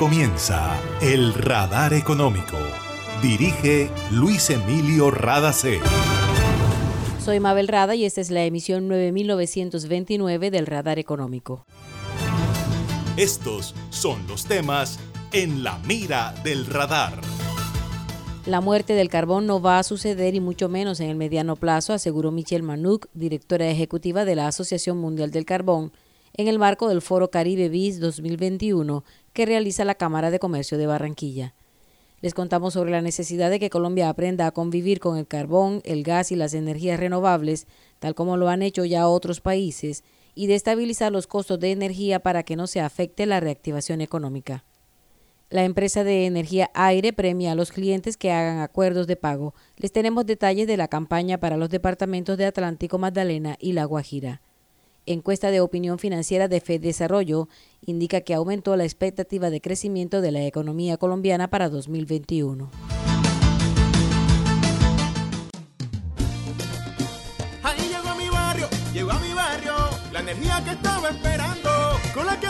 comienza El Radar Económico. Dirige Luis Emilio Radacé. Soy Mabel Rada y esta es la emisión 9929 del Radar Económico. Estos son los temas en la mira del radar. La muerte del carbón no va a suceder y mucho menos en el mediano plazo, aseguró Michelle Manouk, directora ejecutiva de la Asociación Mundial del Carbón, en el marco del Foro Caribe BIS 2021 que realiza la Cámara de Comercio de Barranquilla. Les contamos sobre la necesidad de que Colombia aprenda a convivir con el carbón, el gas y las energías renovables, tal como lo han hecho ya otros países, y de estabilizar los costos de energía para que no se afecte la reactivación económica. La empresa de energía Aire premia a los clientes que hagan acuerdos de pago. Les tenemos detalles de la campaña para los departamentos de Atlántico Magdalena y La Guajira. Encuesta de opinión financiera de Fed Desarrollo indica que aumentó la expectativa de crecimiento de la economía colombiana para 2021. Ahí llegó a mi barrio, llegó a mi barrio, la energía que estaba esperando, con la que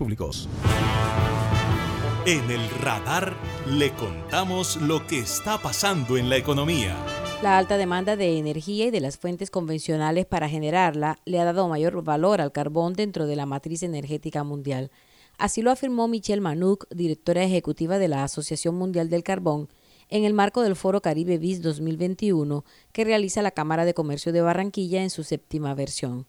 Públicos. En el radar le contamos lo que está pasando en la economía. La alta demanda de energía y de las fuentes convencionales para generarla le ha dado mayor valor al carbón dentro de la matriz energética mundial. Así lo afirmó Michelle Manouk, directora ejecutiva de la Asociación Mundial del Carbón, en el marco del Foro Caribe BIS 2021 que realiza la Cámara de Comercio de Barranquilla en su séptima versión.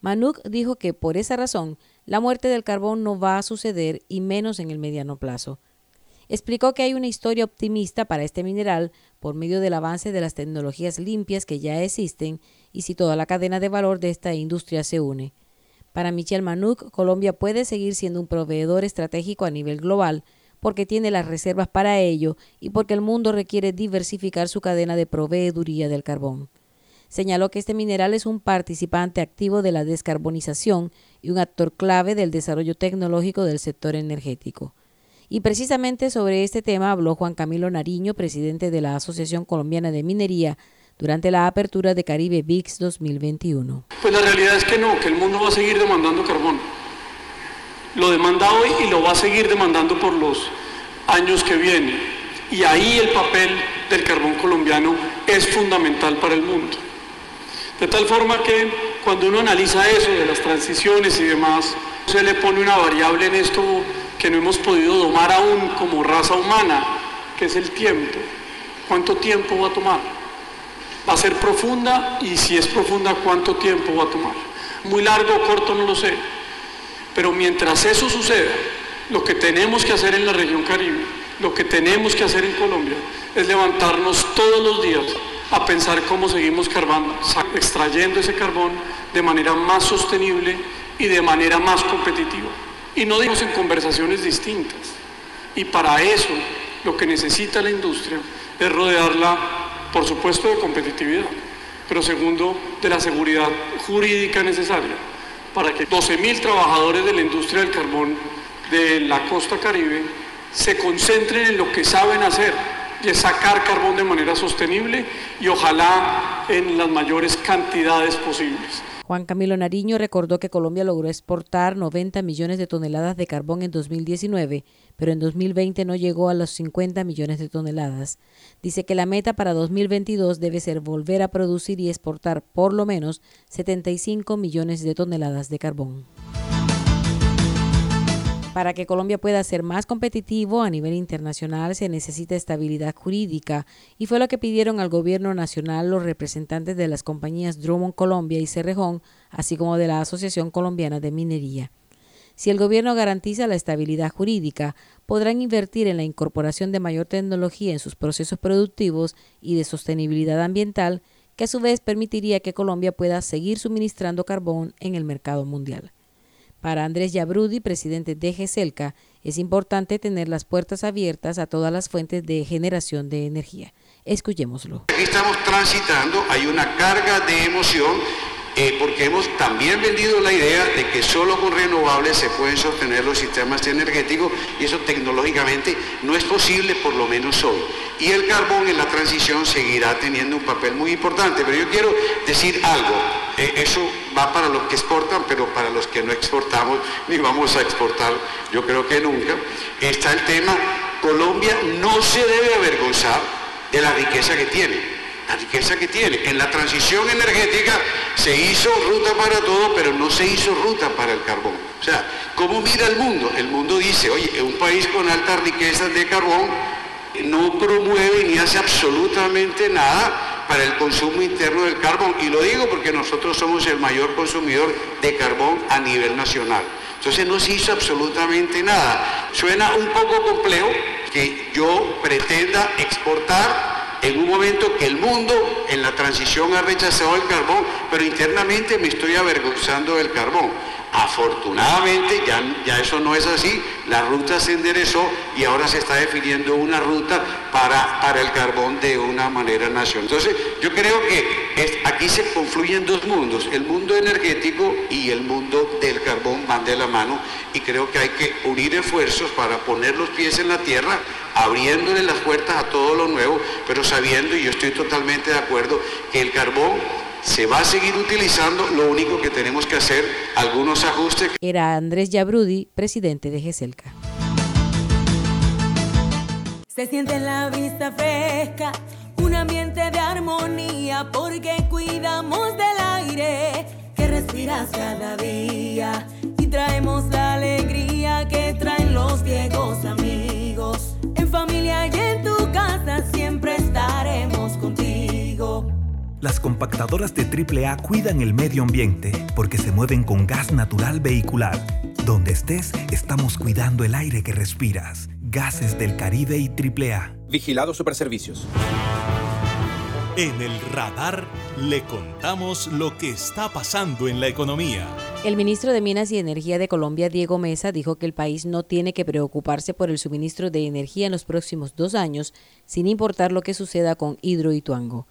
Manouk dijo que por esa razón la muerte del carbón no va a suceder y menos en el mediano plazo. Explicó que hay una historia optimista para este mineral por medio del avance de las tecnologías limpias que ya existen y si toda la cadena de valor de esta industria se une. Para Michel Manouk, Colombia puede seguir siendo un proveedor estratégico a nivel global porque tiene las reservas para ello y porque el mundo requiere diversificar su cadena de proveeduría del carbón. Señaló que este mineral es un participante activo de la descarbonización y un actor clave del desarrollo tecnológico del sector energético. Y precisamente sobre este tema habló Juan Camilo Nariño, presidente de la Asociación Colombiana de Minería, durante la apertura de Caribe VIX 2021. Pues la realidad es que no, que el mundo va a seguir demandando carbón. Lo demanda hoy y lo va a seguir demandando por los años que vienen. Y ahí el papel del carbón colombiano es fundamental para el mundo. De tal forma que cuando uno analiza eso de las transiciones y demás, se le pone una variable en esto que no hemos podido domar aún como raza humana, que es el tiempo. ¿Cuánto tiempo va a tomar? ¿Va a ser profunda? Y si es profunda, ¿cuánto tiempo va a tomar? Muy largo o corto, no lo sé. Pero mientras eso suceda, lo que tenemos que hacer en la región Caribe, lo que tenemos que hacer en Colombia, es levantarnos todos los días a pensar cómo seguimos extrayendo ese carbón de manera más sostenible y de manera más competitiva. Y no digamos en conversaciones distintas. Y para eso lo que necesita la industria es rodearla, por supuesto, de competitividad, pero segundo, de la seguridad jurídica necesaria para que 12.000 trabajadores de la industria del carbón de la costa caribe se concentren en lo que saben hacer sacar carbón de manera sostenible y ojalá en las mayores cantidades posibles. Juan Camilo Nariño recordó que Colombia logró exportar 90 millones de toneladas de carbón en 2019, pero en 2020 no llegó a los 50 millones de toneladas. Dice que la meta para 2022 debe ser volver a producir y exportar por lo menos 75 millones de toneladas de carbón. Para que Colombia pueda ser más competitivo a nivel internacional se necesita estabilidad jurídica y fue lo que pidieron al gobierno nacional los representantes de las compañías Drummond Colombia y Cerrejón, así como de la Asociación Colombiana de Minería. Si el gobierno garantiza la estabilidad jurídica, podrán invertir en la incorporación de mayor tecnología en sus procesos productivos y de sostenibilidad ambiental, que a su vez permitiría que Colombia pueda seguir suministrando carbón en el mercado mundial. Para Andrés Yabrudi, presidente de GESELCA, es importante tener las puertas abiertas a todas las fuentes de generación de energía. Escuchémoslo. Aquí estamos transitando, hay una carga de emoción eh, porque hemos también vendido la idea de que solo con renovables se pueden sostener los sistemas energéticos y eso tecnológicamente no es posible por lo menos hoy. Y el carbón en la transición seguirá teniendo un papel muy importante, pero yo quiero decir algo, eh, eso va para los que exportan, pero para los que no exportamos ni vamos a exportar, yo creo que nunca, está el tema, Colombia no se debe avergonzar de la riqueza que tiene la riqueza que tiene. En la transición energética se hizo ruta para todo, pero no se hizo ruta para el carbón. O sea, ¿cómo mira el mundo? El mundo dice, oye, un país con altas riquezas de carbón no promueve ni hace absolutamente nada para el consumo interno del carbón. Y lo digo porque nosotros somos el mayor consumidor de carbón a nivel nacional. Entonces no se hizo absolutamente nada. Suena un poco complejo que yo pretenda exportar en un momento que el mundo en la transición ha rechazado el carbón, pero internamente me estoy avergonzando del carbón. Afortunadamente ya, ya eso no es así, la ruta se enderezó y ahora se está definiendo una ruta para, para el carbón de una manera nacional. Entonces yo creo que aquí se confluyen dos mundos, el mundo energético y el mundo del carbón van de la mano y creo que hay que unir esfuerzos para poner los pies en la tierra, abriéndole las puertas a todo lo nuevo, pero sabiendo, y yo estoy totalmente de acuerdo, que el carbón se va a seguir utilizando, lo único que tenemos que hacer, algunos ajustes. Era Andrés Yabrudi, presidente de GESELCA. Se siente en la vista fresca, un ambiente de armonía, porque cuidamos del aire que respiras cada día y traemos la alegría que traen los viejos amigos. En familia y en tu casa siempre estaremos contigo. Las compactadoras de AAA cuidan el medio ambiente porque se mueven con gas natural vehicular. Donde estés, estamos cuidando el aire que respiras. Gases del Caribe y AAA. Vigilado Superservicios. En el radar le contamos lo que está pasando en la economía. El ministro de Minas y Energía de Colombia, Diego Mesa, dijo que el país no tiene que preocuparse por el suministro de energía en los próximos dos años, sin importar lo que suceda con Hidroituango.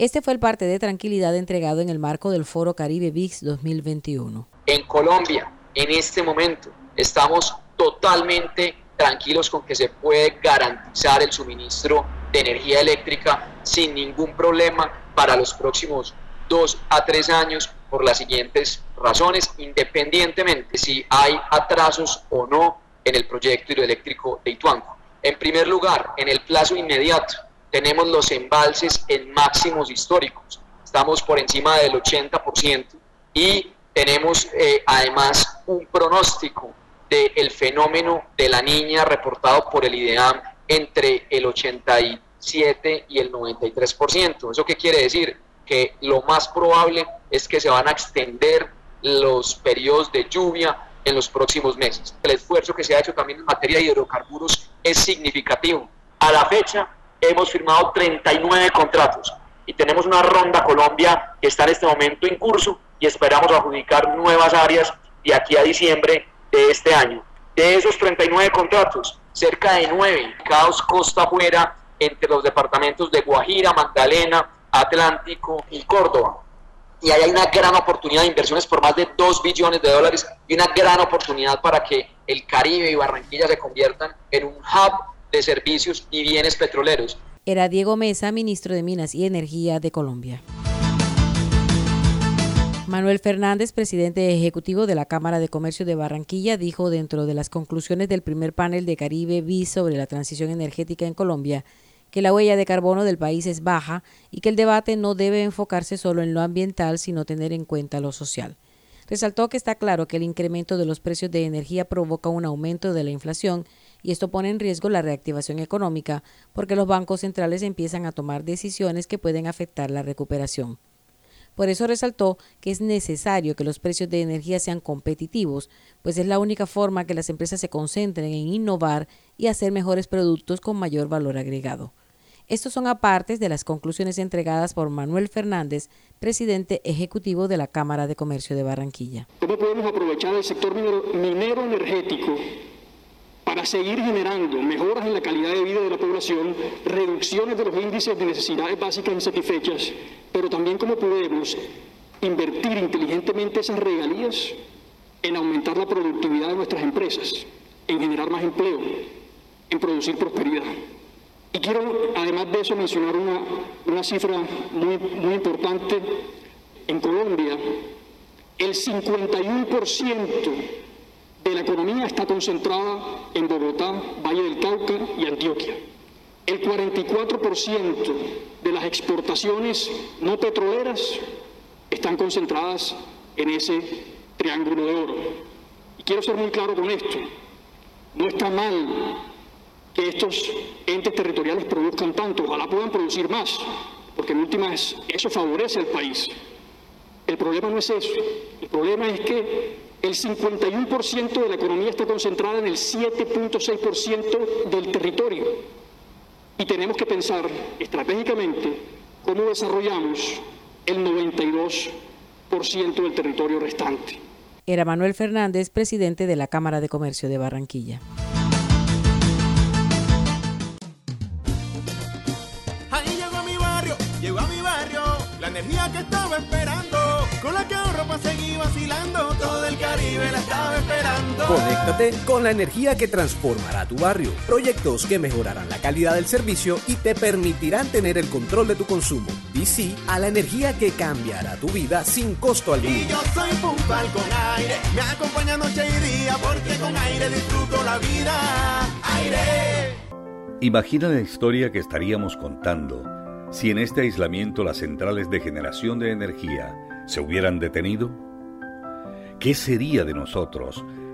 Este fue el parte de tranquilidad entregado en el marco del Foro Caribe VIX 2021. En Colombia, en este momento, estamos totalmente tranquilos con que se puede garantizar el suministro de energía eléctrica sin ningún problema para los próximos dos a tres años por las siguientes razones, independientemente si hay atrasos o no en el proyecto hidroeléctrico de Ituango. En primer lugar, en el plazo inmediato, tenemos los embalses en máximos históricos, estamos por encima del 80% y tenemos eh, además un pronóstico del fenómeno de la niña reportado por el IDEAM entre el 87 y el 93%. ¿Eso qué quiere decir? Que lo más probable es que se van a extender los periodos de lluvia en los próximos meses. El esfuerzo que se ha hecho también en materia de hidrocarburos es significativo. A la fecha, hemos firmado 39 contratos y tenemos una ronda Colombia que está en este momento en curso y esperamos adjudicar nuevas áreas de aquí a diciembre de este año. De esos 39 contratos, cerca de 9 caos costa afuera entre los departamentos de Guajira, Magdalena, Atlántico y Córdoba. Y ahí hay una gran oportunidad de inversiones por más de 2 billones de dólares y una gran oportunidad para que el Caribe y Barranquilla se conviertan en un hub de servicios y bienes petroleros. Era Diego Mesa, ministro de Minas y Energía de Colombia. Manuel Fernández, presidente ejecutivo de la Cámara de Comercio de Barranquilla, dijo dentro de las conclusiones del primer panel de Caribe BIS sobre la transición energética en Colombia que la huella de carbono del país es baja y que el debate no debe enfocarse solo en lo ambiental, sino tener en cuenta lo social. Resaltó que está claro que el incremento de los precios de energía provoca un aumento de la inflación y esto pone en riesgo la reactivación económica porque los bancos centrales empiezan a tomar decisiones que pueden afectar la recuperación. Por eso resaltó que es necesario que los precios de energía sean competitivos, pues es la única forma que las empresas se concentren en innovar y hacer mejores productos con mayor valor agregado. Estos son apartes de las conclusiones entregadas por Manuel Fernández, presidente ejecutivo de la Cámara de Comercio de Barranquilla. ¿Cómo podemos aprovechar el sector minero, minero energético para seguir generando mejoras en la calidad de vida de la población, reducciones de los índices de necesidades básicas insatisfechas, pero también cómo podemos invertir inteligentemente esas regalías en aumentar la productividad de nuestras empresas, en generar más empleo, en producir prosperidad. Y quiero, además de eso, mencionar una, una cifra muy, muy importante. En Colombia, el 51% de la economía está concentrada en Bogotá, Valle del Cauca y Antioquia. El 44% de las exportaciones no petroleras están concentradas en ese triángulo de oro. Y quiero ser muy claro con esto. No está mal que estos entes territoriales produzcan tanto, ojalá puedan producir más, porque en últimas eso favorece al país. El problema no es eso, el problema es que el 51% de la economía está concentrada en el 7.6% del territorio. Y tenemos que pensar estratégicamente cómo desarrollamos el 92% del territorio restante. Era Manuel Fernández, presidente de la Cámara de Comercio de Barranquilla. Ahí llegó a mi barrio, llegó a mi barrio, la energía que estaba esperando, con la que ahorro para seguir vacilando, Conéctate con la energía que transformará tu barrio. Proyectos que mejorarán la calidad del servicio y te permitirán tener el control de tu consumo. Sí a la energía que cambiará tu vida sin costo alguno. Y yo soy puntual con aire, me acompaña noche y día, porque con aire disfruto la vida. Aire. Imagina la historia que estaríamos contando si en este aislamiento las centrales de generación de energía se hubieran detenido. ¿Qué sería de nosotros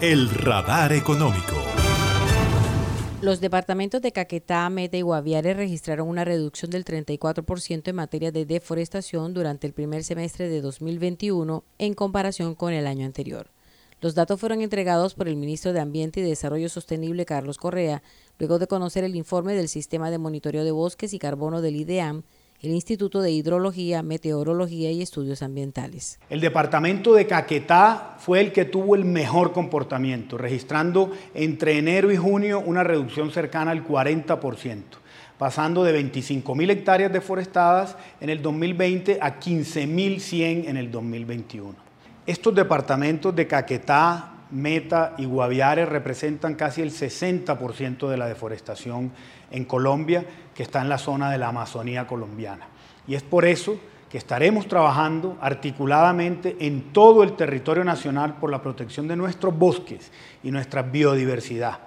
el radar económico. Los departamentos de Caquetá, Meta y Guaviare registraron una reducción del 34% en materia de deforestación durante el primer semestre de 2021 en comparación con el año anterior. Los datos fueron entregados por el ministro de Ambiente y Desarrollo Sostenible, Carlos Correa, luego de conocer el informe del Sistema de Monitoreo de Bosques y Carbono del IDEAM, el Instituto de Hidrología, Meteorología y Estudios Ambientales. El departamento de Caquetá fue el que tuvo el mejor comportamiento, registrando entre enero y junio una reducción cercana al 40%, pasando de 25.000 hectáreas deforestadas en el 2020 a 15.100 en el 2021. Estos departamentos de Caquetá, Meta y Guaviare representan casi el 60% de la deforestación en Colombia, que está en la zona de la Amazonía colombiana. Y es por eso que estaremos trabajando articuladamente en todo el territorio nacional por la protección de nuestros bosques y nuestra biodiversidad.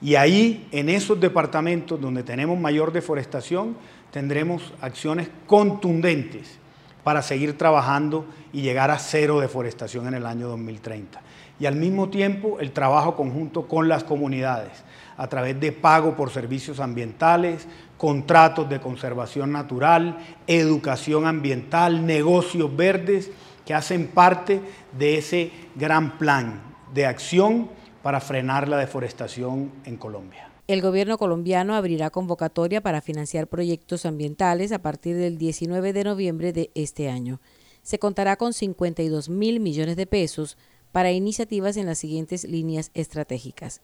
Y ahí, en esos departamentos donde tenemos mayor deforestación, tendremos acciones contundentes para seguir trabajando y llegar a cero deforestación en el año 2030 y al mismo tiempo el trabajo conjunto con las comunidades a través de pago por servicios ambientales, contratos de conservación natural, educación ambiental, negocios verdes, que hacen parte de ese gran plan de acción para frenar la deforestación en Colombia. El gobierno colombiano abrirá convocatoria para financiar proyectos ambientales a partir del 19 de noviembre de este año. Se contará con 52 mil millones de pesos para iniciativas en las siguientes líneas estratégicas.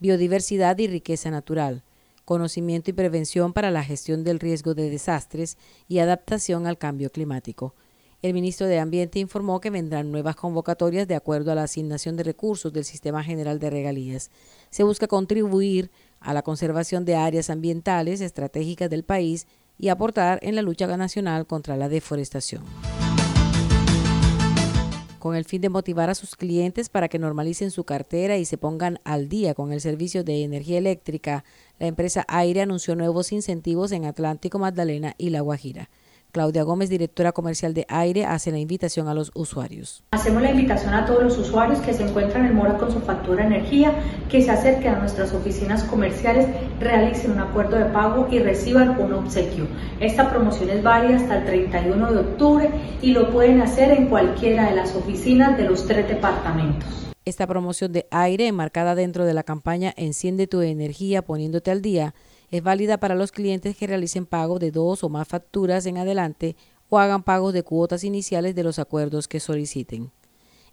Biodiversidad y riqueza natural, conocimiento y prevención para la gestión del riesgo de desastres y adaptación al cambio climático. El ministro de Ambiente informó que vendrán nuevas convocatorias de acuerdo a la asignación de recursos del Sistema General de Regalías. Se busca contribuir a la conservación de áreas ambientales estratégicas del país y aportar en la lucha nacional contra la deforestación. Con el fin de motivar a sus clientes para que normalicen su cartera y se pongan al día con el servicio de energía eléctrica, la empresa Aire anunció nuevos incentivos en Atlántico, Magdalena y La Guajira. Claudia Gómez, directora comercial de Aire, hace la invitación a los usuarios. Hacemos la invitación a todos los usuarios que se encuentran en mora con su factura de energía, que se acerquen a nuestras oficinas comerciales, realicen un acuerdo de pago y reciban un obsequio. Esta promoción es válida hasta el 31 de octubre y lo pueden hacer en cualquiera de las oficinas de los tres departamentos. Esta promoción de aire, enmarcada dentro de la campaña Enciende tu energía poniéndote al día, es válida para los clientes que realicen pago de dos o más facturas en adelante o hagan pagos de cuotas iniciales de los acuerdos que soliciten.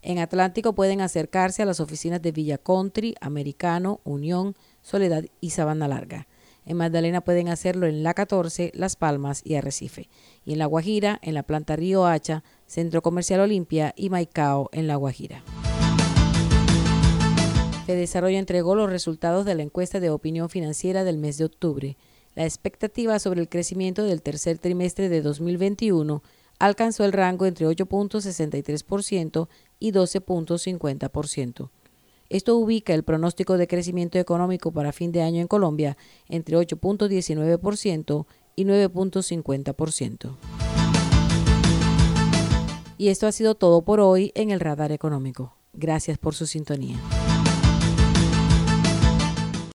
En Atlántico pueden acercarse a las oficinas de Villa Country, Americano, Unión, Soledad y Sabana Larga. En Magdalena pueden hacerlo en La 14, Las Palmas y Arrecife. Y en La Guajira, en la planta Río Hacha, Centro Comercial Olimpia y Maicao en La Guajira. Desarrollo entregó los resultados de la encuesta de opinión financiera del mes de octubre. La expectativa sobre el crecimiento del tercer trimestre de 2021 alcanzó el rango entre 8.63% y 12.50%. Esto ubica el pronóstico de crecimiento económico para fin de año en Colombia entre 8.19% y 9.50%. Y esto ha sido todo por hoy en el Radar Económico. Gracias por su sintonía.